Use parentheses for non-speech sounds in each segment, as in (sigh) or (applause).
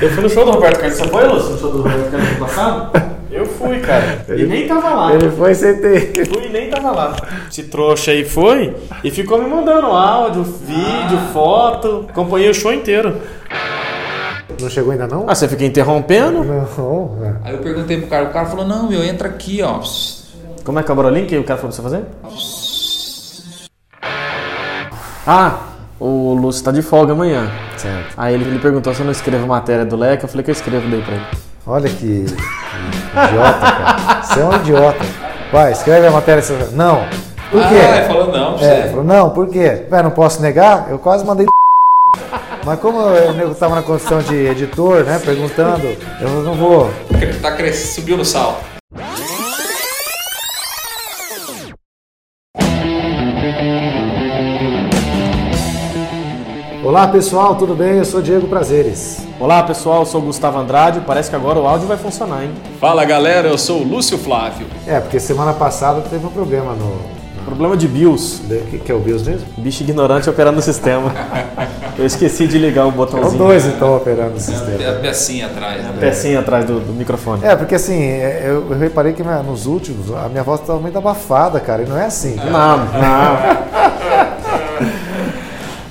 Eu fui no show do Roberto Carlos. Você foi, Lúcio, no show do Roberto Carlos ano passado? Eu fui, cara. E nem tava lá. Ele foi sem ter. Fui e nem tava lá. Esse trouxa aí foi e ficou me mandando áudio, vídeo, foto. Acompanhei o show inteiro. Não chegou ainda não? Ah, você fica interrompendo? Não. é. Aí eu perguntei pro cara, o cara falou, não, meu, entra aqui, ó. Como é que é o Brolink que o cara falou pra você fazer? Ah, o Lúcio tá de folga amanhã. Certo. Aí ele me perguntou se eu não escrevo matéria do Leque. Eu falei que eu escrevo daí pra ele. Olha que, que idiota, cara. Você é um idiota. Vai, escreve a matéria. você- Não. Por quê? Ah, ele falou não, É, falou, não, por quê? Ué, não posso negar? Eu quase mandei. (laughs) Mas como eu, nego tava na condição de editor, né, perguntando, eu não vou. Tá crescendo, subiu no sal. Olá pessoal, tudo bem? Eu sou Diego Prazeres. Olá pessoal, eu sou o Gustavo Andrade. Parece que agora o áudio vai funcionar, hein? Fala galera, eu sou o Lúcio Flávio. É, porque semana passada teve um problema no. Problema de BIOS. O que, que é o BIOS mesmo? Bicho ignorante operando o sistema. Eu esqueci de ligar o São botãozinho. dois então operando o Tem sistema. a pecinha atrás. né? Pecinha atrás do, do microfone. É, porque assim, é, eu, eu reparei que minha- nos últimos a minha voz tá muito abafada, cara, e não é assim. Não, não.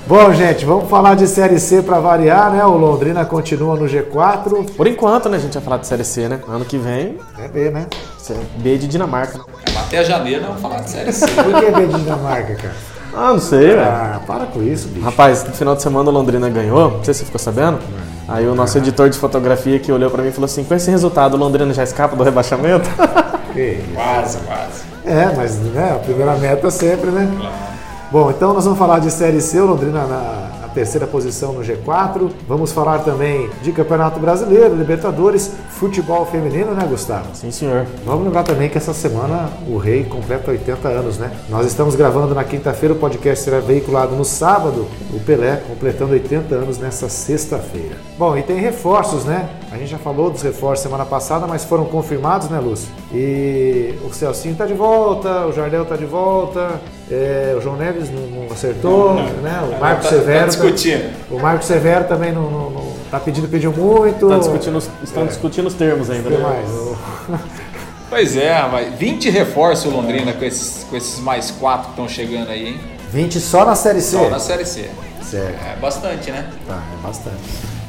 Bom, gente, vamos falar de Série C para variar, né? O Londrina continua no G4. Por enquanto, né, a gente vai falar de Série C, né? Ano que vem, É B, né? B de Dinamarca. Até janeiro vamos falar de série C. (laughs) Por que B de Dinamarca, cara? Ah, não sei, velho. Ah, para com isso, bicho. Rapaz, no final de semana o Londrina ganhou, não sei se você ficou sabendo. Aí o nosso editor de fotografia que olhou pra mim e falou assim: com esse resultado, o Londrina já escapa do rebaixamento? (laughs) Que isso. quase, quase. É, mas né, a primeira meta sempre, né? Bom, então nós vamos falar de Série C, Londrina na, na terceira posição no G4. Vamos falar também de Campeonato Brasileiro, Libertadores, futebol feminino, né, Gustavo? Sim, senhor. Vamos lembrar também que essa semana o Rei completa 80 anos, né? Nós estamos gravando na quinta-feira, o podcast será veiculado no sábado, o Pelé completando 80 anos nessa sexta-feira. Bom, e tem reforços, né? A gente já falou dos reforços semana passada, mas foram confirmados, né, Lúcio? E o Celcinho tá de volta, o Jardel tá de volta, é, o João Neves não, não acertou, né? O Marco Tá- Severo. Tá discutindo. o Marco Severo também não, não- não- tá pedindo, pediu muito. Tá discutindo, estão discutindo os termos ainda, né? mais? (laughs) Pois é, mas 20 reforços o Londrina com esses, com esses mais quatro que estão chegando aí, hein? 20 só na Série C? Só na série C. Certo. É bastante, né? Tá, é bastante.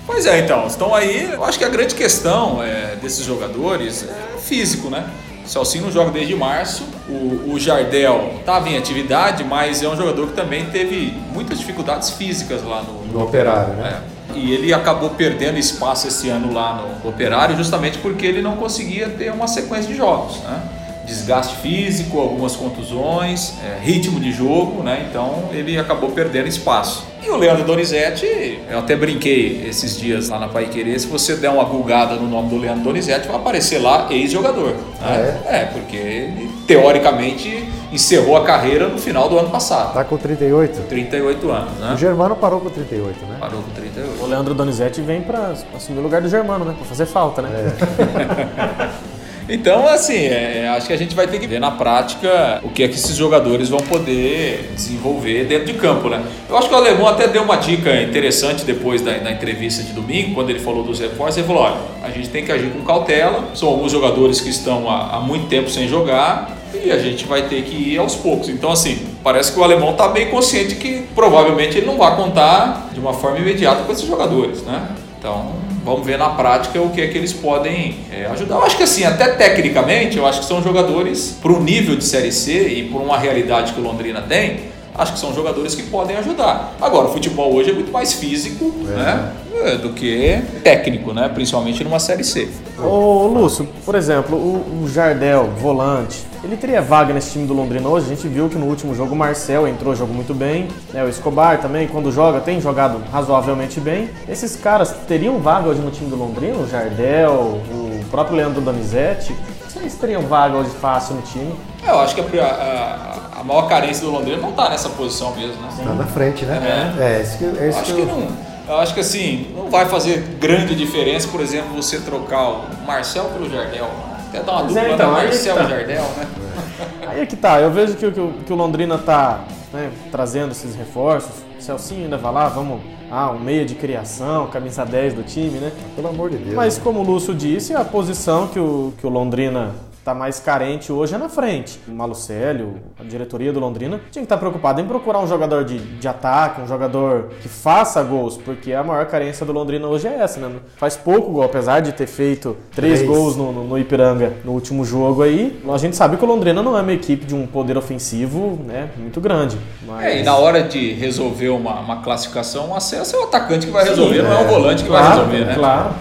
Pois é, então, estão aí. Eu acho que a grande questão é, desses jogadores é o físico, né? O Celcinho não joga desde março. O, o Jardel estava em atividade, mas é um jogador que também teve muitas dificuldades físicas lá no, No Operário, né? É. E ele acabou perdendo espaço esse ano lá no Operário, justamente porque ele não conseguia ter uma sequência de jogos, né? Desgaste físico, algumas contusões, é, ritmo de jogo, né? Então ele acabou perdendo espaço. E o Leandro Donizete, eu até brinquei esses dias lá na Pai Querer, se você der uma gulgada no nome do Leandro Donizete, vai aparecer lá ex-jogador. Né? é, porque ele, teoricamente, encerrou a carreira no final do ano passado. Tá com 38. 38 anos, O né? Germano parou com 38, né? Parou com 38. O Leandro Donizete vem pra assumir o lugar do Germano, né? Pra fazer falta, né? (laughs) Então, assim, é, acho que a gente vai ter que ver na prática o que é que esses jogadores vão poder desenvolver dentro de campo, né? Eu acho que o Alemão até deu uma dica interessante depois da, da entrevista de domingo, quando ele falou dos reforços. Ele falou: olha, a gente tem que agir com cautela. São alguns jogadores que estão há, há muito tempo sem jogar e a gente vai ter que ir aos poucos. Então, assim, parece que o alemão está bem consciente que provavelmente ele não vai contar de uma forma imediata com esses jogadores, né? Então, vamos ver na prática o que é que eles podem é, ajudar. Eu acho que assim, até tecnicamente, eu acho que são jogadores para o nível de Série C e por uma realidade que o Londrina tem, acho que são jogadores que podem ajudar. Agora, o futebol hoje é muito mais físico né, é, do que técnico, né, principalmente numa Série C. Ô, Lúcio, por exemplo, o, o Jardel, volante, ele teria vaga nesse time do Londrina hoje? A gente viu que no último jogo o Marcel entrou, jogou muito bem. né? O Escobar também, quando joga, tem jogado razoavelmente bem. Esses caras teriam vaga hoje no time do Londrina? O Jardel, o próprio Leandro Donizete? Se eles teriam vaga hoje fácil no time? É, Eu acho que a, a- a maior carência do Londrina não está nessa posição mesmo, né? Tá na frente, né? É, isso que, é Eu isso acho que que eu- não. Eu acho que assim, não vai fazer grande diferença, por exemplo, você trocar o Marcel pelo Jardel. Até dar uma dupla, é, então, né? Marcel tá. Jardel, né? (laughs) Aí é que tá, eu vejo que, o- que que o Londrina tá né, trazendo esses reforços. O Celcinho ainda vai lá, vamos. Ah, um meia de criação, camisa 10 do time, né? Pelo amor de Deus. Mas como o Lúcio disse, a posição que o, que o Londrina está mais carente hoje é na frente. O Malucélio, a diretoria do Londrina, tinha que estar tá preocupado em procurar um jogador de, de ataque, um jogador que faça gols, porque a maior carência do Londrina hoje é essa, né? Faz pouco gol, apesar de ter feito três, três. gols no, no, no, Ipiranga no último jogo aí. A gente sabe que o Londrina não é uma equipe de um poder ofensivo né, muito grande. Mas... É, e na hora de resolver uma, uma classificação, um acesso é o atacante que vai resolver, Sim, não é, é o volante que claro, vai resolver, né? Claro.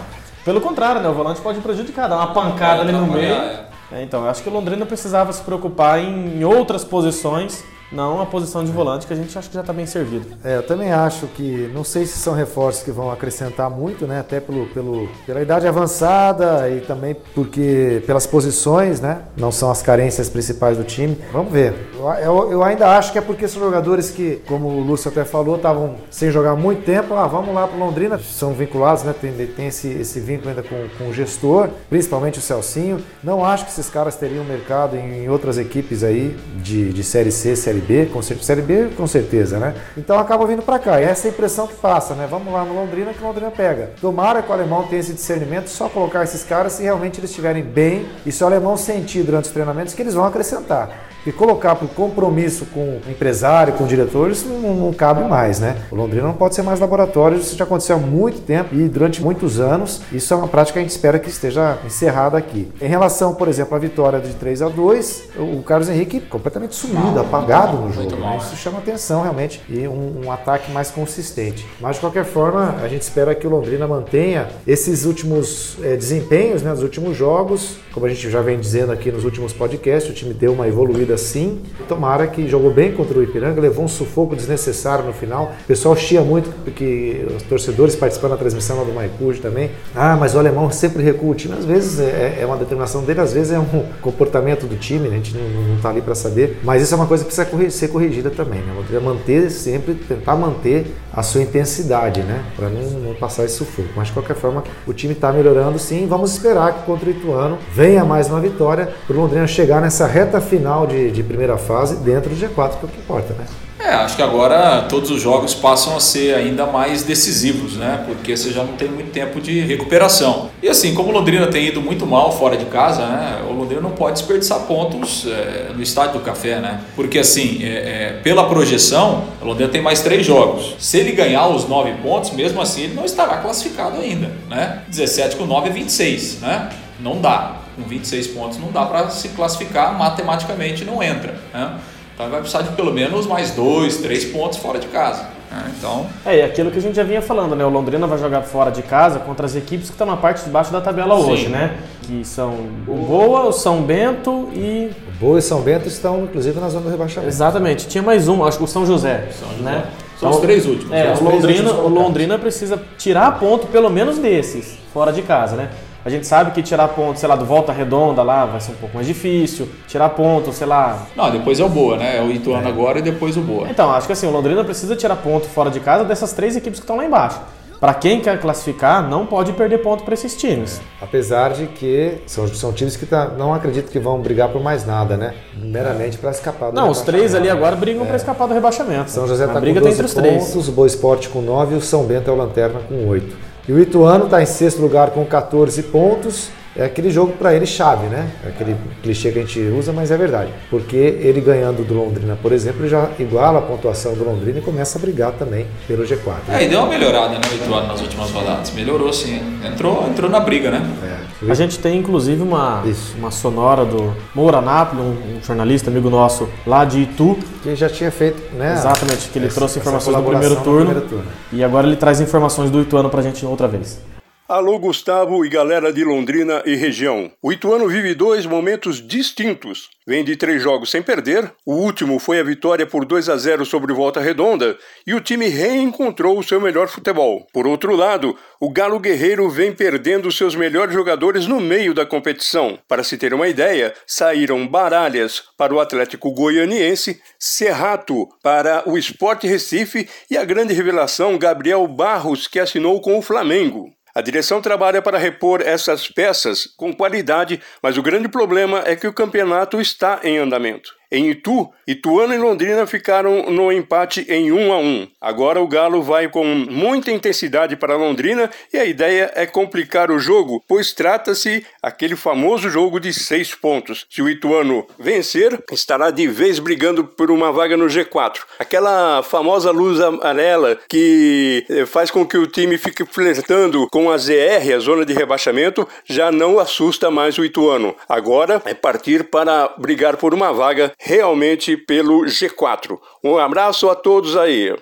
Pelo contrário, né? O volante pode prejudicar, dar uma pancada ali no meio. É. É, então, eu acho que Londrina precisava se preocupar em outras posições não a posição de volante, que a gente acha que já está bem servido. É, eu também acho que, não sei se são reforços que vão acrescentar muito, né? Até pelo, pelo, pela idade avançada e também porque pelas posições, né? Não são as carências principais do time. Vamos ver. Eu, eu, ainda acho que é porque são jogadores que, como o Lúcio até falou, estavam sem jogar muito tempo. Ah, vamos lá para Londrina. São vinculados, né? Tem, tem esse, esse vínculo ainda com, com o gestor, principalmente o Celcinho. Não acho que esses caras teriam mercado em outras equipes aí de, de Série C, Série Série B, com certeza, Série B com certeza, né? Então acaba vindo para cá. E essa é a impressão que passa, né? Vamos lá no Londrina que Londrina pega. Tomara que o alemão tenha esse discernimento, só colocar esses caras se realmente eles estiverem bem e se o alemão sentir durante os treinamentos que eles vão acrescentar. E colocar o compromisso com o empresário, com o diretor, isso não, não, cabe mais, né? O Londrina não pode ser mais laboratório, isso já aconteceu há muito tempo e durante muitos anos. Isso é uma prática que a gente espera que esteja encerrada aqui. Em relação, por exemplo, à vitória de 3 a 2 o Carlos Henrique completamente sumido, apagado no jogo. Né? Isso chama atenção realmente e um, um, ataque mais consistente. Mas de qualquer forma, a gente espera que o Londrina mantenha esses últimos é, desempenhos, né, dos últimos jogos. Como a gente já vem dizendo aqui nos últimos podcasts, o time deu uma evoluída sim. Tomara que jogou bem contra o Ipiranga, levou um sufoco desnecessário no final. O pessoal chia muito, porque os torcedores participando da transmissão lá do Maicujo também. Ah, mas o alemão sempre recua o time. Às vezes é, é uma determinação dele, às vezes é um comportamento do time, né? a gente não está ali para saber. Mas isso é uma coisa que precisa ser corrigida também. Né? Londrina manter sempre, tentar manter a sua intensidade, né? Para não, não, passar esse sufoco. Mas de qualquer forma, o time está melhorando sim. Vamos esperar que contra o Ituano venha mais uma vitória para o Londrina chegar nessa reta final de de, primeira fase dentro do G4, que é o que importa, né? É, acho que agora todos os jogos passam a ser ainda mais decisivos, né? Porque você já não tem muito tempo de recuperação. E assim, como o Londrina tem ido muito mal fora de casa, né? O Londrina não pode desperdiçar pontos é, no estádio do Café, né? Porque assim, é, é, pela projeção, o Londrina tem mais três jogos. Se ele ganhar os nove pontos, mesmo assim, ele não estará classificado ainda, né? 17 com 9 é 26, né? Não dá com 26 pontos não dá para se classificar matematicamente, não entra. Né? Então vai precisar de pelo menos mais dois, três pontos fora de casa. Né? Então... É, e aquilo que a gente já vinha falando, né? O Londrina vai jogar fora de casa contra as equipes que estão na parte de baixo da tabela Sim. hoje, né? Que são o Boa, o São Bento e. O Boa e São Bento estão, inclusive, na zona do rebaixamento. Exatamente. Tinha mais um, acho que o São José. São José. Né? São então, os três últimos. É, o Londrina, o Londrina precisa tirar ponto pelo menos desses, fora de casa, né? A gente sabe que tirar ponto, sei lá, do volta redonda lá vai ser um pouco mais difícil. Tirar ponto, sei lá. Não, depois é o Boa, né? É o Ituano é. agora e depois o Boa. Então, acho que assim, o Londrina precisa tirar ponto fora de casa dessas três equipes que estão lá embaixo. Para quem quer classificar, não pode perder ponto para esses times. É. Apesar de que são, são times que tá, não acredito que vão brigar por mais nada, né? Meramente para escapar do Não, os três ali agora brigam é. para escapar do rebaixamento. São José está com 12 entre os pontos, três. o Boa Esporte com 9 e o São Bento é o Lanterna com 8. E o Ituano está em sexto lugar com 14 pontos é aquele jogo para ele chave, né? É aquele clichê que a gente usa, mas é verdade. Porque ele ganhando do Londrina, por exemplo, ele já iguala a pontuação do Londrina e começa a brigar também pelo G4. É, e deu uma melhorada, né, o Ituano nas últimas rodadas. Melhorou sim. Entrou, entrou na briga, né? É. A gente tem inclusive uma, uma sonora do Moura Napoli, um, um, jornalista amigo nosso lá de Itu. Que já tinha feito, né? Exatamente, que ele essa, trouxe informações do primeiro, turno, primeiro turno. E agora ele traz informações do Ituano pra gente outra vez. Alô, Gustavo e galera de Londrina e região. O Ituano vive dois momentos distintos. Vem de três jogos sem perder, o último foi a vitória por 2 a 0 sobre Volta Redonda e o time reencontrou o seu melhor futebol. Por outro lado, o Galo Guerreiro vem perdendo seus melhores jogadores no meio da competição. Para se ter uma ideia, saíram Baralhas para o Atlético Goianiense, Serrato para o Sport Recife e a grande revelação Gabriel Barros, que assinou com o Flamengo. A direção trabalha para repor essas peças com qualidade, mas o grande problema é que o campeonato está em andamento. Em Itu, Ituano e Londrina ficaram no empate em 1 a 1. Agora o Galo vai com muita intensidade para Londrina e a ideia é complicar o jogo, pois trata-se aquele famoso jogo de seis pontos. Se o Ituano vencer, estará de vez brigando por uma vaga no G4. Aquela famosa luz amarela que eh, faz com que o time fique flertando com a ZR, a zona de rebaixamento, já não assusta mais o Ituano. Agora é partir para brigar por uma vaga realmente pelo G4. Um abraço a todos aí.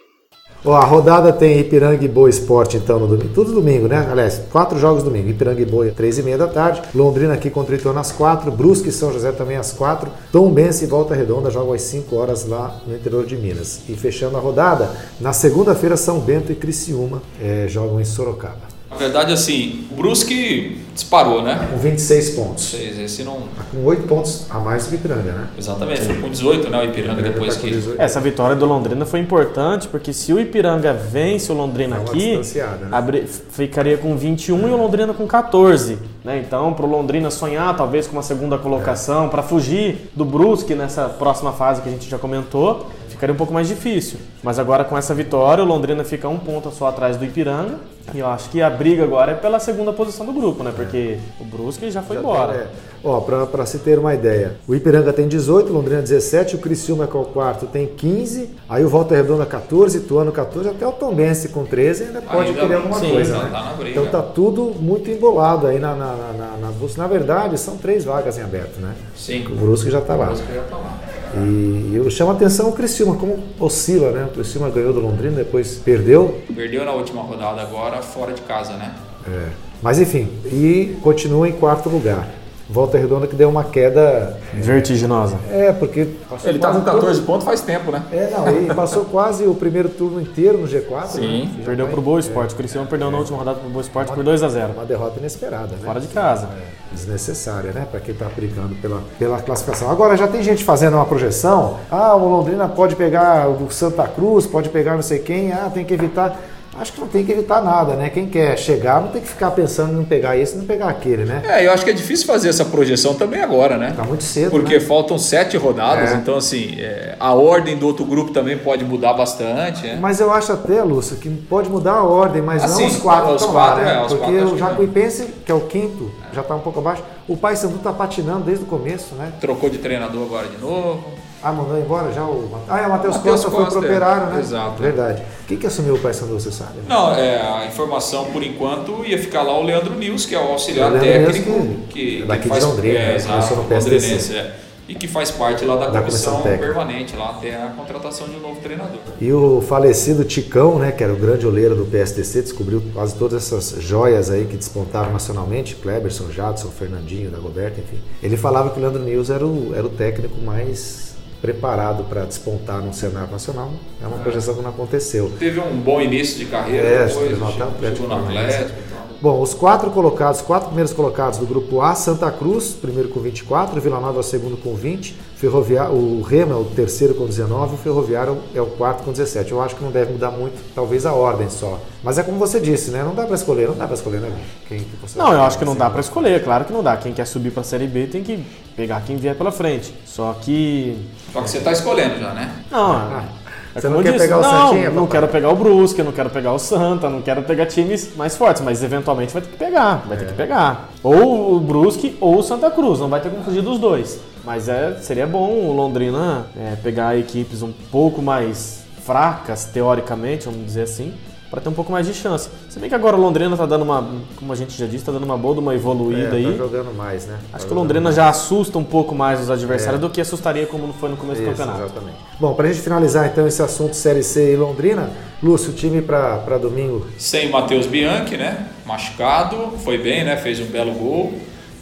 Ó, a rodada tem Ipiranga e Boa Esporte, então, no domingo. Tudo domingo, né? Aliás, quatro jogos domingo. Ipiranga e Boa, três e meia da tarde. Londrina aqui contra o Ituano às quatro. Brusque e São José também às quatro. Tom Bense e Volta Redonda jogam às cinco horas lá no interior de Minas. E fechando a rodada, na segunda-feira, São Bento e Criciúma é, jogam em Sorocaba. Na verdade, assim, o Brusque disparou, né? Com 26 pontos. Esse não... Tá com 8 pontos a mais do que o Ipiranga, né? Exatamente, foi com 18, né? O Ipiranga depois tá que. Essa vitória do Londrina foi importante, porque se o Ipiranga vence o Londrina uma aqui, né? abri- ficaria com 21 e o Londrina com 14. Né? Então, para o Londrina sonhar talvez com uma segunda colocação, para fugir do Brusque nessa próxima fase que a gente já comentou, ficaria um pouco mais difícil. Mas agora com essa vitória, o Londrina fica um ponto só atrás do Ipiranga. E eu acho que a briga agora é pela segunda posição do grupo, né? Porque o Brusque já foi embora. É. Ó, pra, pra se ter uma ideia, o Ipiranga tem 18, Londrina 17, o Criciúma, que é o quarto, tem 15, aí o Volta Redonda 14, Tuano 14, até o Tombense com 13 ainda pode Ainda- querer alguma sim, coisa, né? tá. Então tá tudo muito embolado aí na, na, na, na, na busca. Na verdade, são três vagas em aberto, né? Sim. O Brusque já tá O lá. Brusque já tá lá. E eu chamo a atenção o Criciúma, como oscila, né? O Criciúma ganhou do Londrina, depois perdeu, Perdeu na última rodada agora, fora de casa, né? É. Mas enfim, e continua em quarto lugar. Volta Redonda que deu uma queda. Vertiginosa. É, porque. passou Ele tá com quase 14 pontos faz tempo, né? todo- É, não, ele passou (laughs) quase o primeiro turno inteiro no G4. Sim, né? Perdeu pro Boa Esporte. O Criciúma perdeu na última rodada pro Boa Esporte por 2 a 0 Uma derrota inesperada, né? Fora de casa. Desnecessária, né? Para quem tá brigando pela, pela classificação. Agora, já tem gente fazendo uma projeção. Ah, o Londrina pode pegar o Santa Cruz, pode pegar não sei quem. Ah, tem que evitar. Acho que não tem que evitar nada, né? Quem quer chegar não tem que ficar pensando em não pegar esse e não pegar aquele, né? É, eu acho que é difícil fazer essa projeção também agora, né? Tá muito cedo, Porque né? faltam sete rodadas, É. então assim, é, a ordem do outro grupo também pode mudar bastante, né? Mas eu acho até, Lúcio, que pode mudar a ordem, mas Ah, não sim, os quatro os estão quatro, lá, né? é, Porque quatro o que Jacuipense, que é o quinto, já está um pouco abaixo. O Paysandu está patinando desde o começo, né? Trocou de treinador agora de novo. Ah, mandou embora já o... Ah, é, o Matheus Matheus Costa foi Costa, pro é. operário, né? Exato. Verdade. Quem que assumiu o Paysandu, você sabe? Não, é, a informação por enquanto ia ficar lá o Leandro Nils, que é o auxiliar O técnico, Nils que- que, que daqui de faz Londrina, é, né? exato, no PSDC. é. e que faz parte lá da, Da comissão comissão, permanente, lá até a contratação de um novo treinador. E o falecido Ticão, né, que era o grande oleiro do PSDC, descobriu quase todas essas joias aí que despontaram nacionalmente, Kleberson, Jadson, Fernandinho, Dagoberto, enfim. Ele falava que o Leandro News era o, era o técnico mais preparado para despontar no cenário nacional. É uma projeção que não aconteceu. Teve um bom início de carreira É, depois, no chegou Atlético no Paranaense. Atlético e tal. Bom, os quatro colocados, quatro primeiros colocados do grupo A, Santa Cruz, primeiro com 24, Vila Nova é o segundo com 20, Ferroviário, o Remo é o terceiro com 19, o Ferroviário é o quarto com 17. Eu acho que não deve mudar muito, talvez a ordem só. Mas é como você disse, né? Não dá para escolher, não dá para escolher, né? Quem que você Não, eu acho que não assim, dá pra escolher, claro que não dá. Quem quer subir pra Série B tem que pegar quem vier pela frente. Só que. Só que você está escolhendo já, né? Não. é Você não quer disse, pegar o não, Santinha, não papai? quero pegar o Brusque, não quero pegar o Santa, não quero pegar times mais fortes, mas eventualmente vai ter que pegar, vai ter que pegar. Ou o Brusque ou o Santa Cruz, não vai ter como fugir dos dois. Mas é, seria bom o Londrina é, pegar equipes um pouco mais fracas, teoricamente, vamos dizer assim, para ter um pouco mais de chance. Se bem que agora o Londrina tá dando uma, como a gente já disse, tá dando uma boa de uma É, evoluída tá aí. jogando mais, né? Tá Acho que o Londrina mais. já assusta um pouco mais os adversários do que assustaria como foi no começo do Isso, campeonato. exatamente. Bom, para a gente finalizar então esse assunto Série C e Londrina, Lúcio, o time para domingo Sem o Matheus Bianchi, né? Machucado, foi bem, né? Fez um belo gol.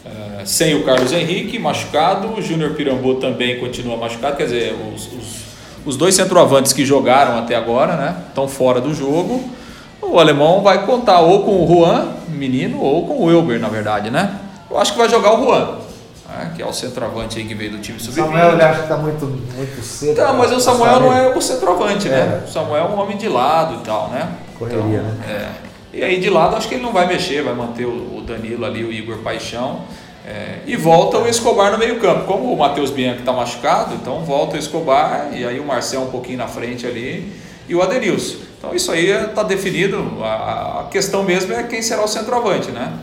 Eh, sem o Carlos Henrique, machucado. O Júnior Pirambu também continua machucado. Quer dizer, os, os, os dois centroavantes que jogaram até agora, né? Estão fora do jogo. O alemão vai contar ou com o Juan, menino, ou com o Wilber, na verdade, né? Eu acho que vai jogar o Juan, né? que é o centroavante aí que veio do time sub-20. Samuel ele acha que está muito, muito cedo. Tá, mas o Samuel não é o centroavante, né? O Samuel é um homem de lado e tal, né? Correria, Então, né? É. E aí de lado acho que ele não vai mexer, vai manter o Danilo ali, o Igor Paixão. É, e volta o Escobar no meio campo. Como o Matheus Bianchi está machucado, então volta o Escobar e aí o Marcel um pouquinho na frente ali e o Adenilson. Então isso aí está definido. A, a, questão mesmo é quem será o centroavante, né?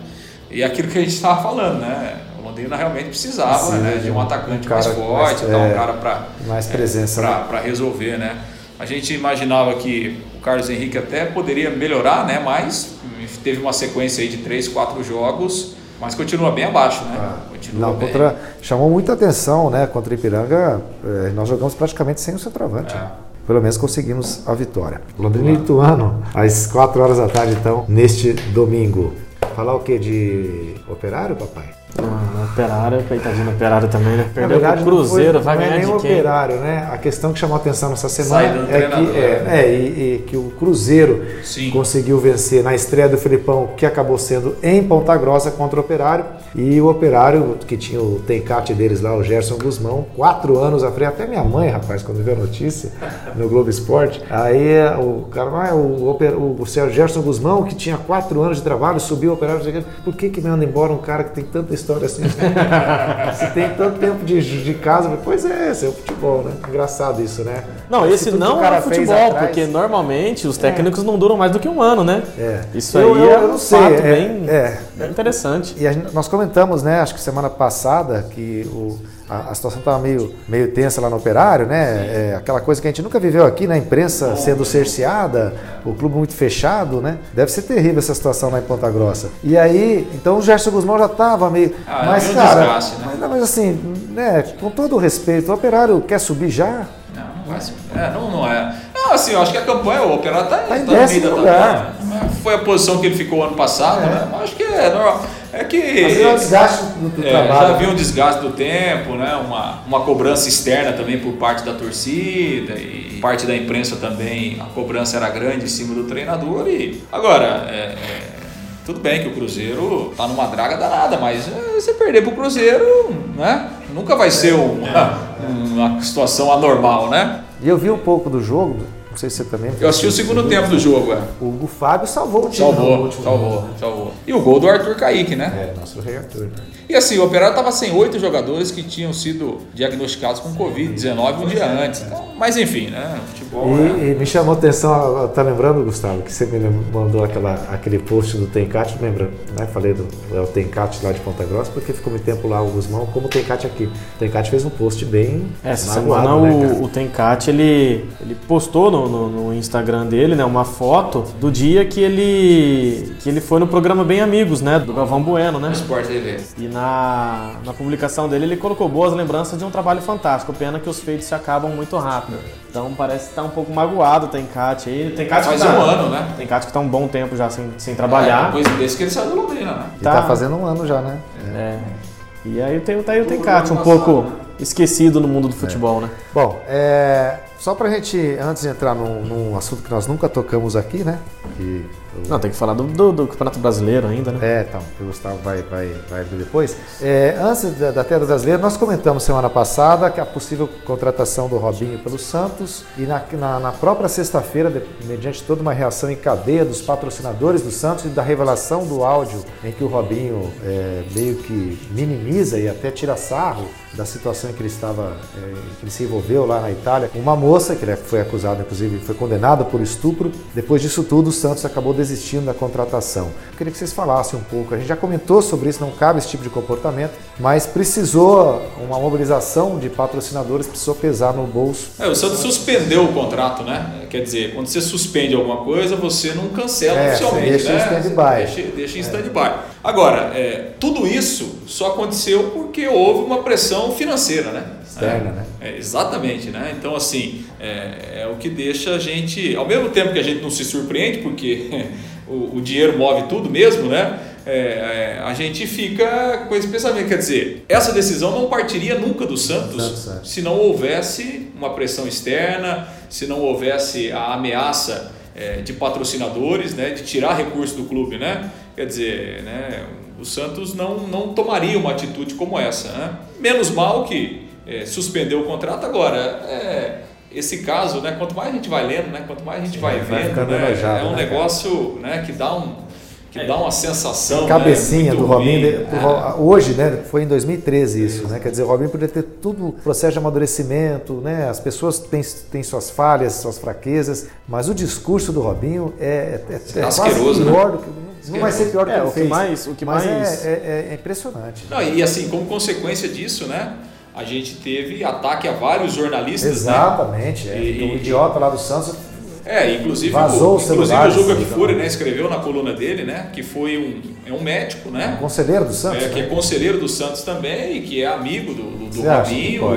E aquilo que a gente estava falando, né? O Londrina realmente precisava Sim, né? de um atacante um mais forte, mais, é, um cara para mais presença é, para resolver, né? A gente imaginava que o Carlos Henrique até poderia melhorar, né? Mas teve uma sequência aí de três, quatro jogos mas continua bem abaixo, né? Ah, continua não, bem. Contra, chamou muita atenção, né? Contra o Ipiranga, eh, nós jogamos praticamente sem o centroavante. É. Pelo menos conseguimos a vitória. Londrina e Ituano, às 4 horas da tarde, então, neste domingo. Falar o que de operário, papai? Ah, operário, coitadinho do operário também, né? Perdeu verdade, pro Cruzeiro, foi, vai ganhar não é nem de quem? operário, né? A questão que chamou a atenção nessa semana é que, é, né? é, e, e que o Cruzeiro Sim. conseguiu vencer na estreia do Filipão, que acabou sendo em Ponta Grossa contra o Operário. E o Operário, que tinha o tencate deles lá, o Gerson Guzmão, quatro anos à frente, até minha mãe, rapaz, quando viu a notícia no Globo Esporte, aí o cara, ah, o, o, o Gerson Guzmão, que tinha quatro anos de trabalho, subiu o Operário, por que que manda embora um cara que tem tanta história assim? (laughs) Se tem tanto tempo de, de casa, pois é, esse é o futebol, né? Engraçado isso, né? Não, esse não é futebol, atrás, porque normalmente os técnicos é. não duram mais do que um ano, né? É. Isso eu, aí eu, é um sei, fato é, bem, é. bem interessante. E gente, nós comentamos, né, acho que semana passada, que o a, a situação estava meio, meio tensa lá no operário, né? É, aquela coisa que a gente nunca viveu aqui, né? imprensa sendo cerceada, o clube muito fechado, né? Deve ser terrível essa situação lá em Ponta Grossa. E aí, então o Gerson Guzmão já estava meio. Ah, mas, é cara, desgaste, né? mas, mas, assim, né, com todo o respeito, o operário quer subir já? Não, não vai subir. É, não, não é. Não, assim, eu acho que a campanha, o operário está tá, tá no meio da lugar. Foi a posição que ele ficou ano passado, é. né? Acho que é normal. É que. Mas é um desgaste do, do é, trabalho. Já havia um desgaste do tempo, né? uma, uma cobrança externa também por parte da torcida e parte da imprensa também. A cobrança era grande em cima do treinador. E agora, é, é, tudo bem que o Cruzeiro tá numa draga danada, mas é, você perder pro Cruzeiro, né? Nunca vai ser uma, uma situação anormal, né? E eu vi um pouco do jogo, não sei se você também. Eu assisti o segundo tempo do jogo, é. O Hugo Fábio salvou o time. Salvou, salvou, salvou. E o gol do Arthur Kaique, né? É, nosso rei Arthur. E assim, o Operário estava sem oito jogadores que tinham sido diagnosticados com Covid-19 um dia antes. Então, mas enfim, né? Futebol, e, né? e me chamou a atenção, tá lembrando, Gustavo, que você me mandou aquela, aquele post do Tencat, lembra? Né? Falei do é o Tencat lá de Ponta Grossa, porque ficou muito tempo lá o Guzmão, como o Tencat aqui. O Tencat fez um post bem. Essa magoado, semana né, o, o ele, ele postou no, no, no, Instagram dele né, uma foto do dia que ele, que ele foi no programa Bem Amigos, né? Do Galvão Bueno, né? Sport TV. E na na, publicação dele, ele colocou boas lembranças de um trabalho fantástico. Pena que os feitos se acabam muito rápido. Então parece que tá um pouco magoado o Cat aí. Tem Cat Faz tá, um ano, né? Tem Cat que tá um bom tempo já sem, sem trabalhar. É, depois desse que ele saiu do Londrina, né? Tá. E tá fazendo um ano já, né? É. é. E aí tem, tá aí o Tencat, um pouco né? esquecido no mundo do futebol, é. né? Bom, é, só pra gente, antes de entrar num, num assunto que nós nunca tocamos aqui, né? Que não, tem que falar do, do, do, Campeonato Brasileiro ainda, né? É, então, o Gustavo vai, vai, vai ver depois. É, antes da, da Terra Brasileira, nós comentamos semana passada que a possível contratação do Robinho pelo Santos e na, na, na própria sexta-feira, mediante toda uma reação em cadeia dos patrocinadores do Santos e da revelação do áudio em que o Robinho é, meio que minimiza e até tira sarro da situação em que ele estava, é, que ele se envolveu lá na Itália, uma moça que ele foi acusado, inclusive foi condenada por estupro. Depois disso tudo, o Santos acabou desistindo da contratação. Eu queria que vocês falassem um pouco. A gente já comentou sobre isso, não cabe esse tipo de comportamento, mas precisou uma mobilização de patrocinadores, precisou pesar no bolso. É, o Santos suspendeu o contrato, né? Quer dizer, quando você suspende alguma coisa, você não cancela é, oficialmente, deixa né? Em stand-by. Deixa, deixa em é. Agora, é, tudo isso só aconteceu porque houve uma pressão financeira, né? Externa, né? É, exatamente, né? Então, assim, é, é, o que deixa a gente, ao mesmo tempo que a gente não se surpreende, porque (laughs) o, o dinheiro move tudo mesmo, né? É, é, a gente fica com esse pensamento. Quer dizer, essa decisão não partiria nunca do Santos, é. se não houvesse uma pressão externa, se não houvesse a ameaça é, de patrocinadores, né, de tirar recursos do clube. Né? Quer dizer, né, o Santos não, não tomaria uma atitude como essa. Né? Menos mal que é, suspendeu o contrato agora. É, esse caso, né, quanto mais a gente vai lendo, né, quanto mais a gente vai vendo, né, é um né? negócio né, que dá um, que dá uma sensação. Cabecinha né, do Robinho. de- do- Hoje, né? Foi em 2013 isso, né? Quer dizer, o Robinho poderia ter tudo o processo de amadurecimento, né? As pessoas têm, têm suas falhas, suas fraquezas, mas o discurso do Robinho é, é, é quase Asqueroso, né? pior do que. Não vai ser pior do que É, o que fez. mais- o que mas mais- É, é- é impressionante. Não, e assim, como consequência disso, né? A gente teve ataque a vários jornalistas. Né? Exatamente. É. E- o idiota lá do Santos É, inclusive, Vazou o, inclusive o Juca. Kfouri, né, escreveu na coluna dele, né, que foi um, é um médico, né, conselheiro do Santos. é, que é né? conselheiro do Santos também e que é amigo do, do, do acha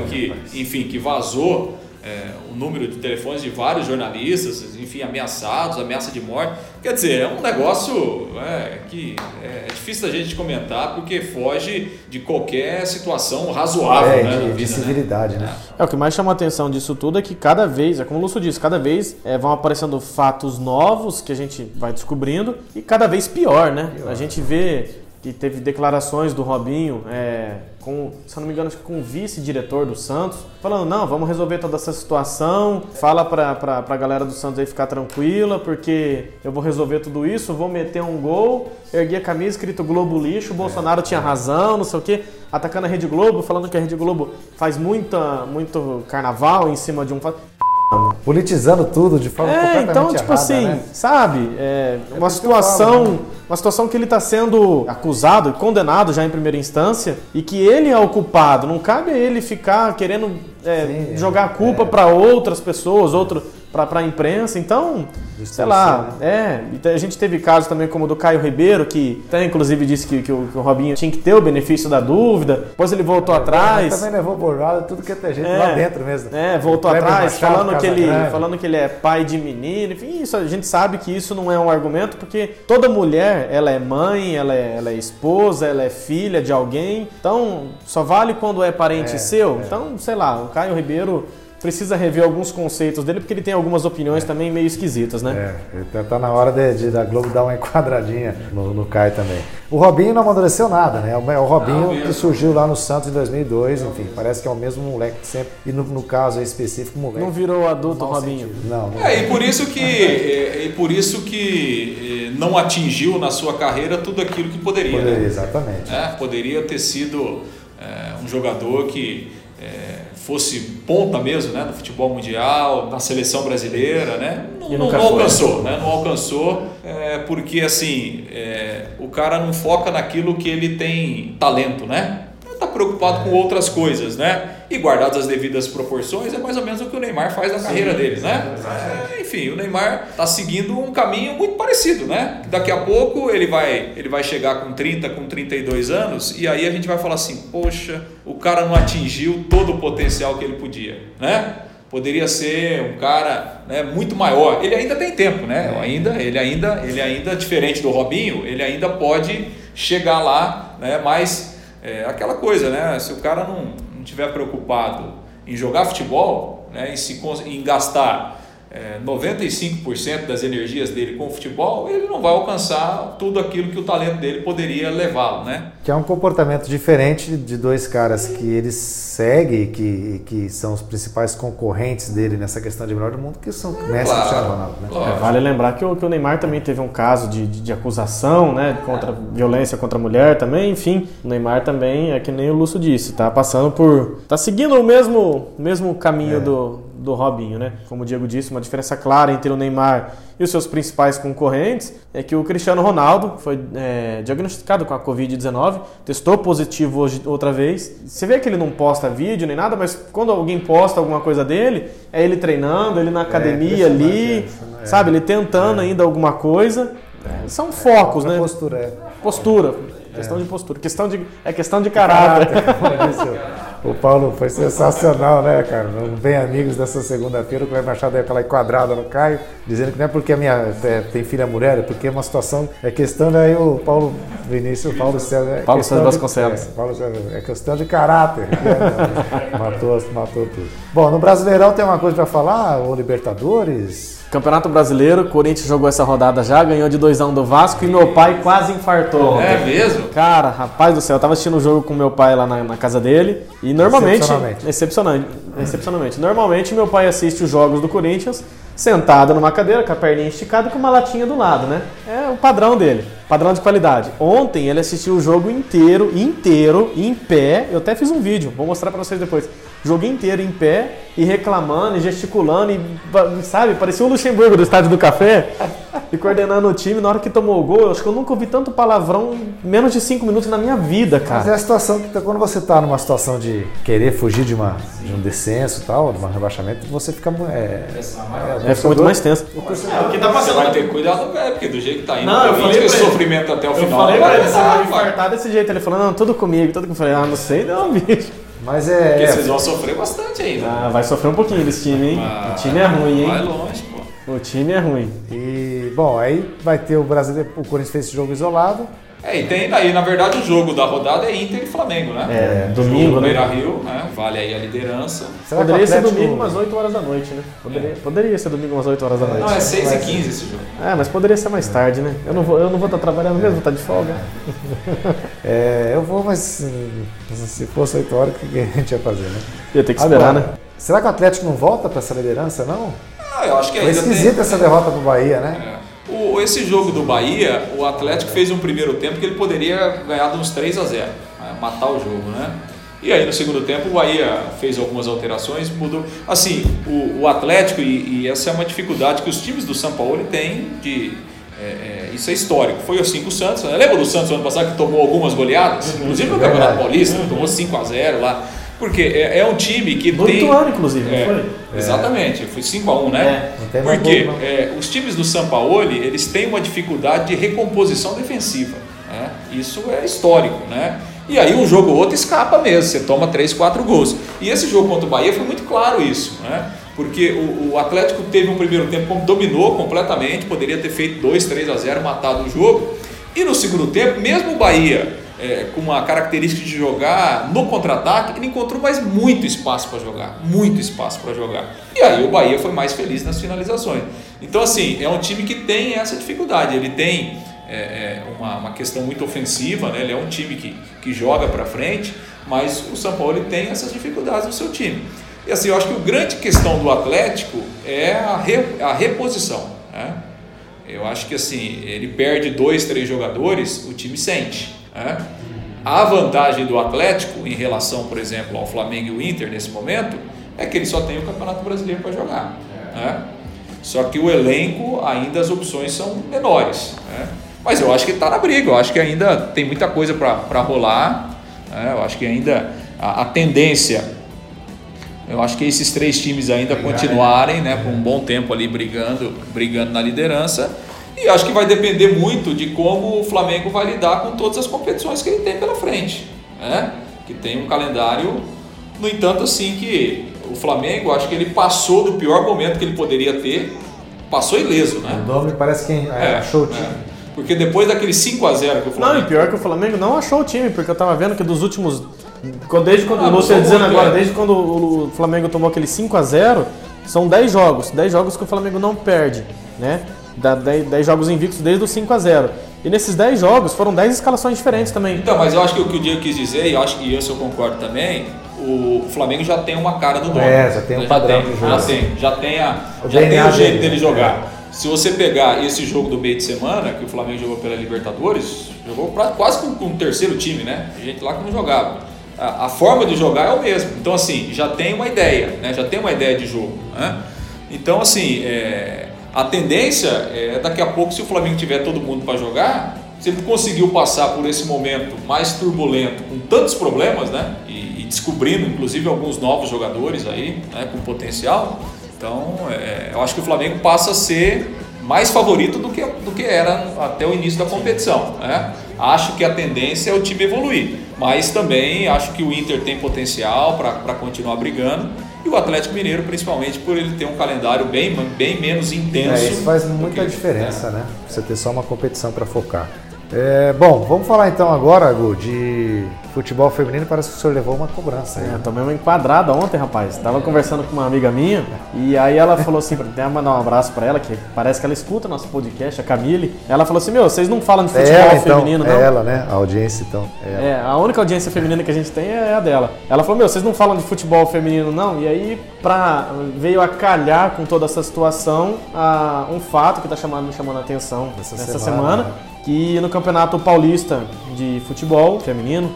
que enfim, que vazou é, o número de telefones de vários jornalistas, enfim, ameaçados, ameaça de morte. Quer dizer, é um negócio é, que é difícil da gente comentar porque foge de qualquer situação razoável, É, né, de, na de vida, né? civilidade, né? É, o que mais chama a atenção disso tudo é que cada vez, é como o Lúcio disse, cada vez é, vão aparecendo fatos novos que a gente vai descobrindo e cada vez pior, né? A gente vê que teve declarações do Robinho, é, com, se eu não me engano, acho que com o vice-diretor do Santos, falando, não, vamos resolver toda essa situação, fala pra, pra, pra galera do Santos aí ficar tranquila, porque eu vou resolver tudo isso, vou meter um gol, ergui a camisa, escrito Globo lixo, o Bolsonaro tinha razão, não sei o quê, atacando a Rede Globo, falando que a Rede Globo faz muita, muito carnaval em cima de um... Politizando tudo de forma É, completamente então, tipo errada, assim, né? sabe? É uma que eu situação, falo, né? uma situação que ele está sendo acusado, condenado já em primeira instância, e que ele é o culpado. Não cabe a ele ficar querendo é, Sim, jogar a culpa é. para outras pessoas, outro para a imprensa. Então, sei Distorcer, lá, né? é. A gente teve casos também como o do Caio Ribeiro, que até inclusive disse que, que o, que o Robinho tinha que ter o benefício da dúvida. Depois ele voltou atrás. Também levou borrada, tudo que é gente lá dentro mesmo. É, voltou atrás, Machado, falando que, ele, falando que ele é pai de menino. Enfim, isso, a gente sabe que isso não é um argumento, porque toda mulher, ela é mãe, ela é, ela é esposa, ela é filha de alguém. Então, só vale quando é parente É, seu. é. Então, sei lá, o Caio Ribeiro precisa rever alguns conceitos dele, porque ele tem algumas opiniões também meio esquisitas, né? É, tá- tá na hora de, de- da Globo dar uma enquadradinha no, no Caio também. O Robinho não amadureceu nada, né? É o- é o Robinho Não, que mesmo. surgiu lá no Santos em 2002, enfim, parece que é o mesmo moleque de sempre. E no, no caso específico, moleque. Não virou adulto, Mau Robinho. sentido. Não, não. É, e por isso que, é, e por isso que é, não atingiu na sua carreira tudo aquilo que poderia. Poderia, né? exatamente. É, poderia ter sido é, um jogador que é, fosse ponta mesmo né, no futebol mundial, na seleção brasileira, né? Não, não- alcançou, né? Não alcançou, é, porque assim, é, o cara não foca naquilo que ele tem talento, né? Está preocupado com outras coisas, né? E guardadas as devidas proporções, é mais ou menos o que o Neymar faz na carreira dele, né? É, enfim, o Neymar está seguindo um caminho muito parecido, né? Daqui a pouco ele vai, ele vai chegar com 30, com 32 anos, e aí a gente vai falar assim: poxa, o cara não atingiu todo o potencial que ele podia, né? Poderia ser um cara né, muito maior. Ele ainda tem tempo, né? Ainda, ele ainda, ele ainda diferente do Robinho, ele ainda pode chegar lá, né? Mas é aquela coisa, né? Se o cara não, não tiver preocupado em jogar futebol, né? Em, se, em gastar é, 95% das energias dele com o futebol, ele não vai alcançar tudo aquilo que o talento dele poderia levá-lo, né? Que é um comportamento diferente de dois caras que ele segue e que, e que são os principais concorrentes dele nessa questão de melhor do mundo, que são Messi e Claro, Cristiano Ronaldo. Né? claro. É, vale lembrar que o, que o Neymar também teve um caso de, de, de acusação, né? Contra violência contra a mulher também, enfim. O Neymar também, é que nem o Lúcio disse, tá passando por. tá seguindo o mesmo, mesmo caminho É. do, do Robinho, né? Como o Diego disse, uma diferença clara entre o Neymar e os seus principais concorrentes é que o Cristiano Ronaldo foi é, diagnosticado com a Covid-19, testou positivo hoje outra vez. Você vê que ele não posta vídeo nem nada, mas quando alguém posta alguma coisa dele, é ele treinando, ele na academia ali, impressionante isso, né? sabe? Ele tentando ainda alguma coisa. São focos, né? postura é. Postura. Questão de postura. Questão de, é questão de caráter. Disse (laughs) o Paulo foi sensacional, né, cara? No Bem Amigos dessa segunda-feira, o Cleber Machado deu aquela enquadrada no Caio, dizendo que não é porque a minha é, tem filha mulher, é porque é uma situação. É questão daí o Paulo Vinícius, o Paulo César. É Paulo César Vasconcelos. É, Paulo César, é questão de caráter. É, matou, matou tudo. Bom, no Brasileirão tem uma coisa pra falar, o Libertadores. Campeonato Brasileiro, o Corinthians jogou essa rodada já, ganhou de 2x1 do Vasco e meu pai quase infartou. É mesmo? Cara, rapaz do céu, eu tava assistindo o jogo com meu pai lá na, na casa dele e normalmente. Excepcionalmente. Excepcionalmente. Excepcionalmente. Normalmente meu pai assiste os jogos do Corinthians sentado numa cadeira, com a perninha esticada e com uma latinha do lado, né? É o padrão dele, padrão de qualidade. Ontem ele assistiu o jogo inteiro, inteiro, em pé. Eu até fiz um vídeo, vou mostrar para vocês depois jogo inteiro em pé e reclamando e gesticulando e, sabe, parecia o Luxemburgo do estádio do café e coordenando o time. Na hora que tomou o gol, eu acho que eu nunca ouvi tanto palavrão menos de cinco minutos na minha vida, cara. Mas é a situação que quando você está numa situação de querer fugir de, uma, de um descenso e tal, de um rebaixamento, você fica. É, é, é, fica muito mais tenso. O, é, o que tá passando. Você vai ter cuidado, é, porque do jeito que tá indo, não, eu falei que sofrimento até o eu final. Eu falei pra ele, você vai infartar desse jeito. Ele falou, não, tudo comigo, tudo que eu falei, ah, não sei não, (laughs) bicho. Mas é. Porque vocês vão sofrer bastante ainda. Ah, vai sofrer um pouquinho desse time, hein? o time é ruim, hein? Vai longe, pô. O time é ruim. E, bom, aí vai ter o brasileiro. O Corinthians fez esse jogo isolado. É, e tem aí, na verdade, o jogo da rodada é Inter e Flamengo, né? É, domingo, né? Beira Rio, né? Vale aí a liderança. Será Poderia ser domingo umas 8 horas da noite, né? Poderia, é. poderia ser domingo umas 8 horas da noite. Não, é 6 e 15 esse jogo. É, mas poderia ser mais tarde, né? Eu não vou, eu não vou estar trabalhando mesmo, vou estar de folga. (laughs) É, eu vou, mas se fosse 8 horas, o que a gente ia fazer, né? Ia ter que esperar, Agora, né? Será que o Atlético não volta para essa liderança, não? Ah, eu acho que Foi ainda esquisita tem... essa derrota pro Bahia, né? É. O, esse jogo do Bahia, o Atlético fez um primeiro tempo que ele poderia ganhar de uns 3 a 0, né? matar o jogo, né? E aí no segundo tempo o Bahia fez algumas alterações, mudou. Assim, o, o Atlético, e, e, essa é uma dificuldade que os times do São Paulo têm de. É, é, isso é histórico. Foi assim com o Santos. Né? Lembra do Santos ano passado que tomou algumas goleadas? Uhum. Inclusive no Campeonato Paulista, uhum. tomou 5 a 0 lá. Porque é, é um time que no tem. ano, inclusive, não é, foi? Exatamente, foi 5x1, né? É, Porque é, os times do Sampaoli, eles têm uma dificuldade de recomposição defensiva. Né? Isso é histórico, né? E aí um jogo ou outro escapa mesmo, você toma 3, 4 gols. E esse jogo contra o Bahia foi muito claro isso, né? Porque o, o Atlético teve um primeiro tempo como dominou completamente, poderia ter feito 2, 3 a 0, matado o jogo. E no segundo tempo, mesmo o Bahia é, com uma característica de jogar no contra-ataque, ele encontrou mais muito espaço para jogar, muito espaço para jogar. E aí o Bahia foi mais feliz nas finalizações. Então, assim, é um time que tem essa dificuldade, ele tem é, é, uma, uma, questão muito ofensiva, né? ele é um time que, que joga para frente, mas o São Paulo tem essas dificuldades no seu time. E assim, eu acho que a grande questão do Atlético é a, re, a reposição. Né? Eu acho que assim, ele perde dois, três jogadores, o time sente. Né? A vantagem do Atlético em relação, por exemplo, ao Flamengo e o Inter nesse momento é que ele só tem o Campeonato Brasileiro para jogar. Né? Só que o elenco, ainda as opções são menores. Né? Mas eu acho que está na briga, eu acho que ainda tem muita coisa para rolar. Né? Eu acho que ainda a, a, tendência, eu acho que esses três times ainda continuarem né, por um bom tempo ali brigando, brigando na liderança e acho que vai depender muito de como o Flamengo vai lidar com todas as competições que ele tem pela frente. Né? Que tem um calendário, no entanto, assim que o Flamengo, acho que ele passou do pior momento que ele poderia ter, passou ileso, né? O nome parece que é, achou o time. É. Porque depois daquele 5 a 0 que o Flamengo. Não, e pior que o Flamengo não achou o time, porque eu tava vendo que dos últimos. Desde quando. Ah, você dizendo agora, é. desde quando o Flamengo tomou aquele 5 a 0 são 10 jogos. 10 jogos que o Flamengo não perde, né? 10, jogos invictos desde o 5 a 0 E nesses 10 jogos foram 10 escalações diferentes também. Então, mas eu acho que o que o Diego quis dizer, e eu acho que isso eu concordo também, o Flamengo já tem uma cara do dono. É, já tem um padrão tem, de jogo. Já tem, já tem, a, o já tem o jeito dele, jogar. É. Se você pegar esse jogo do meio de semana, que o Flamengo jogou pela Libertadores, jogou pra, quase com, com o terceiro time, né? Gente lá que não jogava. A, a, forma de jogar é o mesmo. Então, assim, já tem uma ideia, né? Já tem uma ideia de jogo. Né? Então, assim, é, a tendência é daqui a pouco, se o Flamengo tiver todo mundo para jogar, se ele conseguiu passar por esse momento mais turbulento, com tantos problemas, né? E, e descobrindo, inclusive, alguns novos jogadores aí, né? Com potencial. Então, é, eu acho que o Flamengo passa a ser mais favorito do que, do que era até o início da competição. Né? Acho que a tendência é o time evoluir, mas também acho que o Inter tem potencial para continuar brigando e o Atlético Mineiro, principalmente por ele ter um calendário bem, bem menos intenso. É, isso faz muita diferença, é. né? Você ter só uma competição para focar. É, bom, vamos falar então agora, Gu, de futebol feminino. Parece que o senhor levou uma cobrança aí. É, né? tomei uma enquadrada ontem, rapaz. Tava conversando com uma amiga minha e aí ela falou assim, (laughs) até mandar um abraço pra ela, que parece que ela escuta nosso podcast, a Camille. Ela falou assim: Meu, vocês não falam de É futebol ela, então. feminino, não? É ela, né? A audiência, então. É. É, a única audiência feminina que a gente tem é a dela. Ela falou, meu, vocês não falam de futebol feminino, não? E aí, pra, veio a calhar com toda essa situação, a, um fato que tá chamando, me chamando a atenção Essa nessa semana, semana, né? Que no Campeonato Paulista de Futebol Feminino,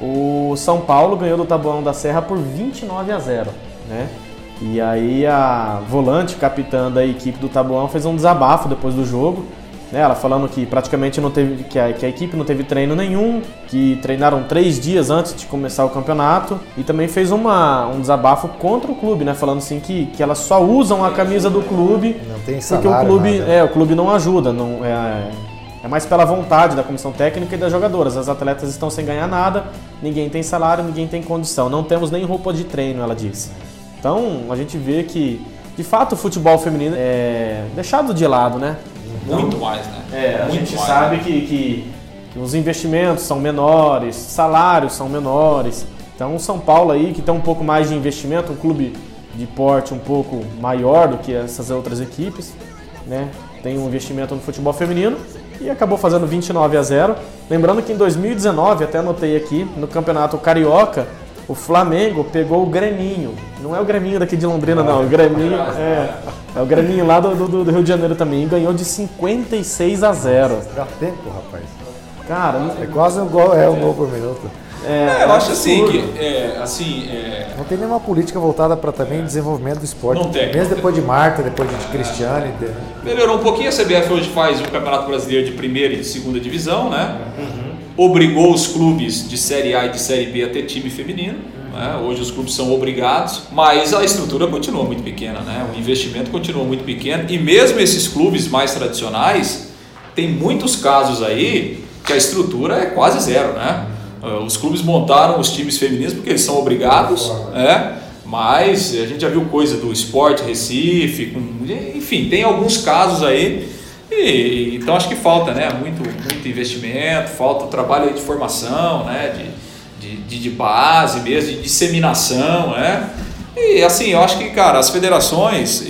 o São Paulo ganhou do Tabuão da Serra por 29 a 0, né? E aí a volante, capitã da equipe do Tabuão, fez um desabafo depois do jogo, né? Ela falando que praticamente não teve, que a, que a equipe não teve treino nenhum, que treinaram três dias antes de começar o campeonato e também fez uma, um desabafo contra o clube, né? Falando assim que, que elas só usam a camisa do clube Não tem porque salário, o clube, nada. é, o clube não ajuda, não é, é mais pela vontade da comissão técnica e das jogadoras. As atletas estão sem ganhar nada, ninguém tem salário, ninguém tem condição. Não temos nem roupa de treino, ela disse. Então a gente vê que, de fato, o futebol feminino é deixado de lado, né? Muito mais, né? É, a Muito gente mais, sabe né? que, que, que os investimentos são menores, salários são menores. Então, o São Paulo aí, que tem um pouco mais de investimento, um clube de porte um pouco maior do que essas outras equipes, né? Tem um investimento no futebol feminino e acabou fazendo 29 a 0. Lembrando que em 2019, até anotei aqui, no Campeonato Carioca, o Flamengo pegou o Greminho. Não é o Greminho daqui de Londrina, não. O Greminho é, é o Greminho lá do, do, do Rio de Janeiro também. E ganhou de 56 a 0. Dá tempo, rapaz. Cara, É quase um gol, é um gol por minuto. É, eu acho assim que, é, assim, é, Não tem nenhuma política voltada para também desenvolvimento do esporte. Não tem. Mesmo depois de Marta, depois de Cristiane. de- melhorou um pouquinho. A CBF hoje faz um campeonato brasileiro de primeira e de segunda divisão, né? Obrigou os clubes de Série A e de Série B a ter time feminino. né? Hoje os clubes são obrigados, mas a estrutura continua muito pequena, né? O investimento continua muito pequeno e mesmo esses clubes mais tradicionais tem muitos casos aí que a estrutura é quase zero, né? Ah, Os clubes montaram os times femininos porque eles são obrigados, né? Mas a gente já viu coisa do esporte Recife, com- enfim, tem alguns casos aí. E, então acho que falta, né? Muito, muito investimento, falta o trabalho de formação, né? De, de, de, base mesmo, de disseminação, né? E assim, eu acho que, cara, as federações,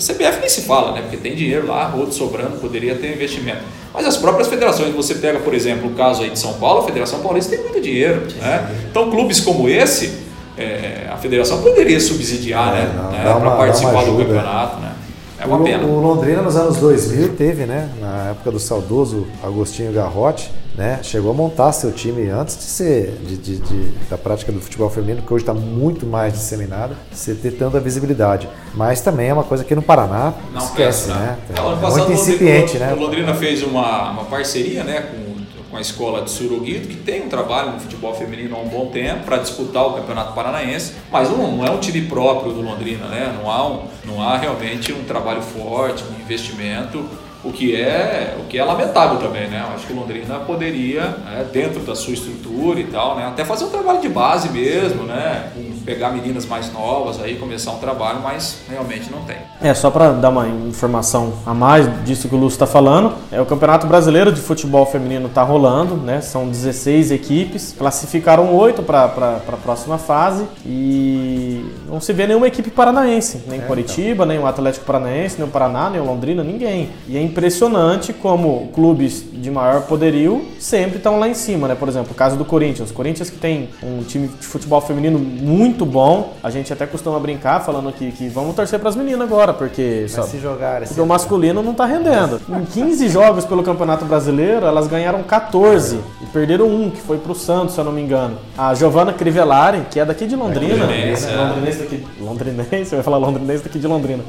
CBF nem se fala, né? Porque tem dinheiro lá, rodo sobrando, poderia ter investimento. Mas as próprias federações, você pega, por exemplo, o caso aí de São Paulo, a Federação Paulista tem muito dinheiro, né? Então clubes como esse, é, a federação poderia subsidiar, É, né? né? Para participar do campeonato, né? É uma o, pena. o Londrina nos anos 2000 teve, né? Na época do saudoso Agostinho Garrote, né? Chegou a montar seu time antes de ser de, de- de- da prática do futebol feminino, que hoje está muito mais disseminada, você ter tanta visibilidade. Mas também é uma coisa que no Paraná Não esquece, pensa, né? É, ano É passado, muito o Londrina- incipiente, né? O Londrina fez uma, uma parceria né, com, com a escola de Suruguito, que tem um trabalho no futebol feminino há um bom tempo para disputar o Campeonato Paranaense, mas não, não é um time próprio do Londrina, né? Não há, um, não há realmente um trabalho forte, um investimento. O que, é, o que é lamentável também, né? Eu acho que Londrina poderia, né, dentro da sua estrutura e tal, né, até fazer um trabalho de base mesmo, né? Pegar meninas mais novas aí, começar um trabalho, mas realmente não tem. É, só para dar uma informação a mais disso que o Lúcio está falando, é o Campeonato Brasileiro de Futebol Feminino está rolando, né? São 16 equipes, classificaram 8 para a próxima fase e não se vê nenhuma equipe paranaense, nem Curitiba, nem o Atlético Paranaense, nem o Paraná, nem o Londrina, ninguém. E é impressionante como clubes de maior poderio sempre estão lá em cima, né? Por exemplo, o caso do Corinthians. O Corinthians que tem um time de futebol feminino muito bom, a gente até costuma brincar falando que, que vamos torcer para as meninas agora, porque só, se jogar o masculino não tá rendendo. Em 15 jogos pelo Campeonato Brasileiro, elas ganharam 14 e perderam um, que foi pro Santos, se eu não me engano. A Giovanna Crivellari, que é daqui de Londrina, né? é. Daqui, londrinense, (laughs) ia falar londrinense daqui de Londrina.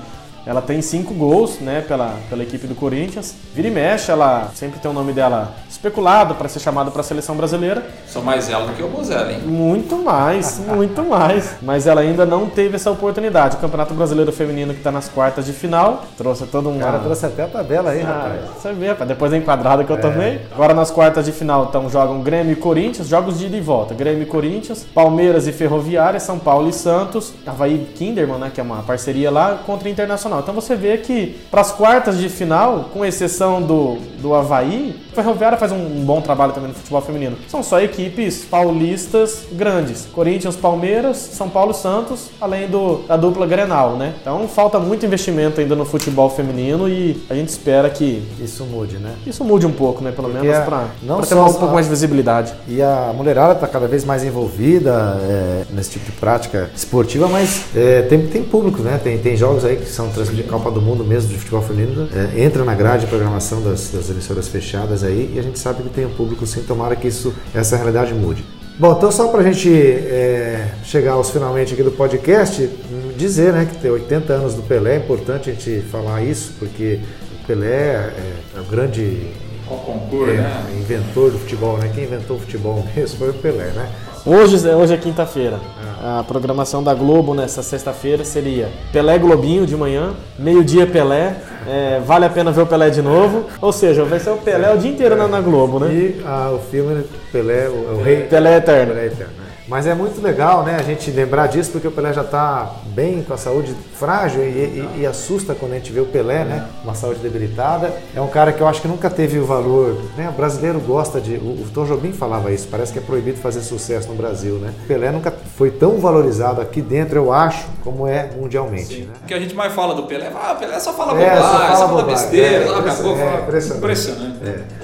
Ela tem cinco gols, né, pela, pela equipe do Corinthians. Vira e mexe, ela sempre tem o nome dela especulado para ser chamada para a seleção brasileira. São mais ela do que o Bozelli, hein? Muito mais, muito mais. Mas ela ainda não teve essa oportunidade. O Campeonato Brasileiro Feminino que está nas quartas de final trouxe todo um O cara trouxe até a tabela aí, ah, rapaz. você vê, rapaz, depois da enquadrada que eu tomei. Agora nas quartas de final, então jogam Grêmio e Corinthians, jogos de ida e volta. Grêmio e Corinthians, Palmeiras e Ferroviária, São Paulo e Santos, Havaí e Kinderman, né, que é uma parceria lá, contra o Internacional. Então você vê que para as quartas de final, com exceção do, do Havaí, a Ferroviária faz faz um bom trabalho também no futebol feminino. São só equipes paulistas grandes. Corinthians, Palmeiras, São Paulo Santos, além do, da dupla Grenal, né? Então falta muito investimento ainda no futebol feminino e a gente espera que Isso mude, né? isso mude um pouco, né? Pelo Porque menos a- para ter um a- pouco mais de visibilidade. E a mulherada está cada vez mais envolvida é, nesse tipo de prática esportiva, mas é, tem, tem público, né? Tem, tem jogos aí que são transmitidos Copa do Mundo mesmo de futebol feminino. é, entra na grade de programação das, das emissoras fechadas aí e a gente sabe que tem um público sim. Tomara que isso, essa realidade mude. Bom, então só para a gente é, chegar aos finalmente aqui do podcast, dizer né, que tem 80 anos do Pelé, é importante a gente falar isso, porque o Pelé é, é o grande Qual concurso, né? é, inventor do futebol, né? Quem inventou o futebol (laughs) mesmo foi o Pelé, né? Hoje, hoje é quinta-feira. A programação da Globo nessa sexta-feira seria Pelé Globinho de manhã, meio-dia Pelé, é, vale a pena ver o Pelé de novo. Ou seja, vai ser o Pelé o dia inteiro na, na Globo, né? E ah, o filme Pelé, o, o rei Pelé Eterno. Pelé Eterno. Mas é muito legal, né, a gente lembrar disso, porque o Pelé já está bem, com a saúde frágil e, e- e assusta quando a gente vê o Pelé, né, uma saúde debilitada. É um cara que eu acho que nunca teve o valor, né, o brasileiro gosta de, o, o Tom Jobim falava isso, parece que é proibido fazer sucesso no Brasil, né. O Pelé nunca foi tão valorizado aqui dentro, eu acho, como é mundialmente, né. O que a gente mais fala do Pelé, ah, o Pelé só fala É, bobagem, só só fala fala, bobagem. besteira, É, é, fala- impressionante. impressionante.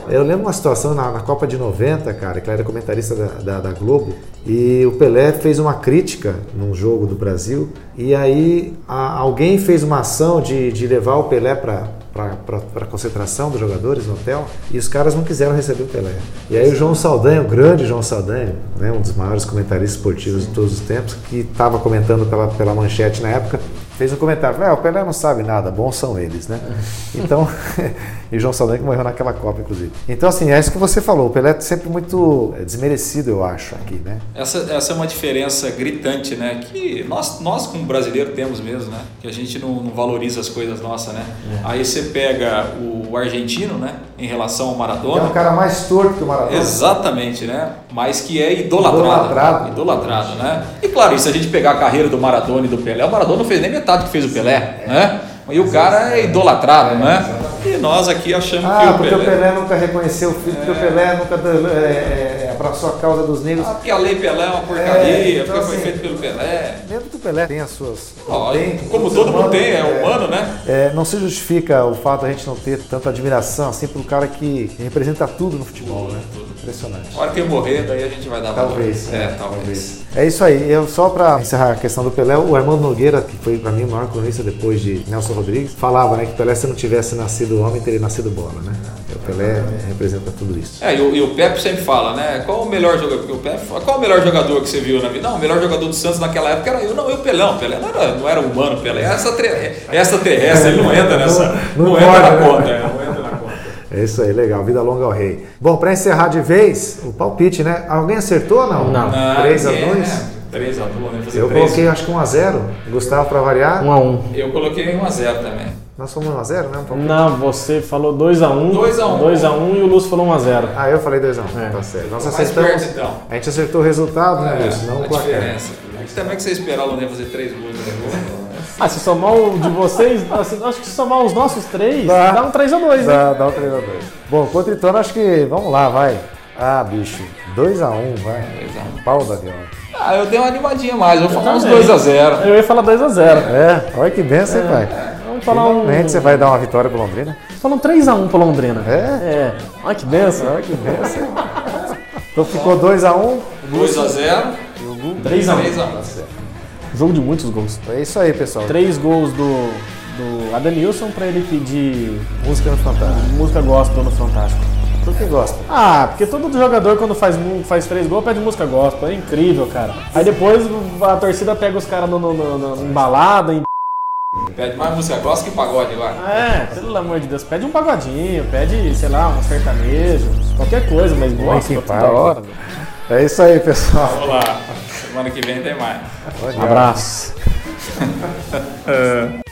Eu lembro uma situação na, na Copa de 90, cara, que ela era comentarista da, da- da Globo, e o Pelé fez uma crítica num jogo do Brasil, e aí a- alguém fez uma ação de, de levar o Pelé para para concentração dos jogadores no hotel e os caras não quiseram receber o Pelé. E aí o João Saldanha, o grande João Saldanha, né, um dos maiores comentaristas esportivos de todos os tempos, que estava comentando pela, pela manchete na época, fez um comentário, "É, o Pelé não sabe nada, bons são eles, né? (laughs) Então, (laughs) e o João Saldanha que morreu naquela Copa, inclusive. Então, assim, é isso que você falou, o Pelé é sempre muito é, desmerecido, eu acho, aqui, né? Essa, essa é uma diferença gritante, né? Que nós, nós como brasileiro temos mesmo, né? Que a gente não, não valoriza as coisas nossas, né? Aí você pega o argentino, né? Em relação ao É Maradona. um cara mais torto que o Maradona. Exatamente, né? Mas que é idolatrado. Idolatrado. Idolatrado, né? E claro, e se a gente pegar a carreira do Maradona e do Pelé, o Maradona não fez nem metade do que fez o Pelé, né? E o cara é idolatrado, né? E nós aqui achamos Ah, que o porque Pelé... o Pelé nunca reconheceu o filho, porque o Pelé nunca é, é, abraçou a causa dos negros. Ah, porque a lei Pelé é uma porcaria, É, então, porque foi assim, feito pelo Pelé. Mesmo que o Pelé tem as suas. Ó, tem, como todo mundo tem, é humano, né? É, não se justifica o fato de a gente não ter tanta admiração assim um cara que representa tudo no futebol, né? Impressionante. A hora que eu morrer, daí a gente vai dar valor. Talvez. É, talvez. É isso aí. Eu só para encerrar a questão do Pelé, o Armando Nogueira, que foi para mim o maior cronista depois de Nelson Rodrigues, falava, né, que Pelé se não tivesse nascido homem teria nascido bola, né? O Pelé representa tudo isso. É, e o, e o Pepe sempre fala, né? Qual o melhor jogador? Porque o Pepe qual o melhor jogador que você viu na vida? Não, o melhor jogador do Santos naquela época era eu, não, eu o Pelé. O Pelé não era, não era humano, o Pelé era extraterrestre, ele não entra nessa. Não- Não, não entra na né? conta, é, não entra na conta. É isso aí, legal. Vida longa ao rei. Bom, para encerrar de vez, o palpite, né? Alguém acertou ou não? Não. 3 a é, 2 3 a 2 vamos fazer Eu três. coloquei acho que 1 a 0 Gustavo para variar. 1 a 1 Eu coloquei 1 a 0 também. Nós fomos 1 a 0 né? Um palpite. Não, você falou 2x1. 2 a 1. 2x1 e o Lúcio falou 1x0. Ah, eu falei 2 a 1 É. Tá certo. Nós acertamos. perto, então. A gente acertou o resultado, né, É, Lúcio? Não o a placar. diferença. Aqui também que você esperar o Londrina fazer 3 gols né? Ah, se somar o de vocês, (laughs) assim, acho que se somar os nossos três, Dá. dá um 3x2, né? Dá, dá o 3 a 2 Bom, contra o Ituano, acho que. Vamos lá, vai. Ah, bicho. 2 a 1 vai. 2 a 1. Pau da Guilherme. Ah, eu dei uma animadinha mais, eu vou falar uns também. 2 a 0 Eu ia falar 2x0. É, olha que benção, hein, pai. Vamos falar um. Finalmente você vai dar uma vitória pro Londrina. Falar um 3x1 pro Londrina. É? É. Olha que benção. Olha que benção. Então ficou 2 a 1 2 a 0 3x1. 3 a 1 Jogo de muitos gols. É isso aí, pessoal. Três gols do, do Adanilson pra ele pedir Música no Fantástico. música gospel no Fantástico. Tu que gosta. Ah, porque todo jogador quando faz, faz três gols pede música gospel. É incrível, cara. Aí depois a torcida pega os caras no, no, no, no- em balada, em Pede mais música gospel que pagode agora. É, pelo amor de Deus, pede um pagodinho, pede, sei lá, um sertanejo, qualquer coisa, mas gosta, Park. hora. É isso aí, pessoal. Vamos lá. Semana que vem tem mais. Abraço. (laughs)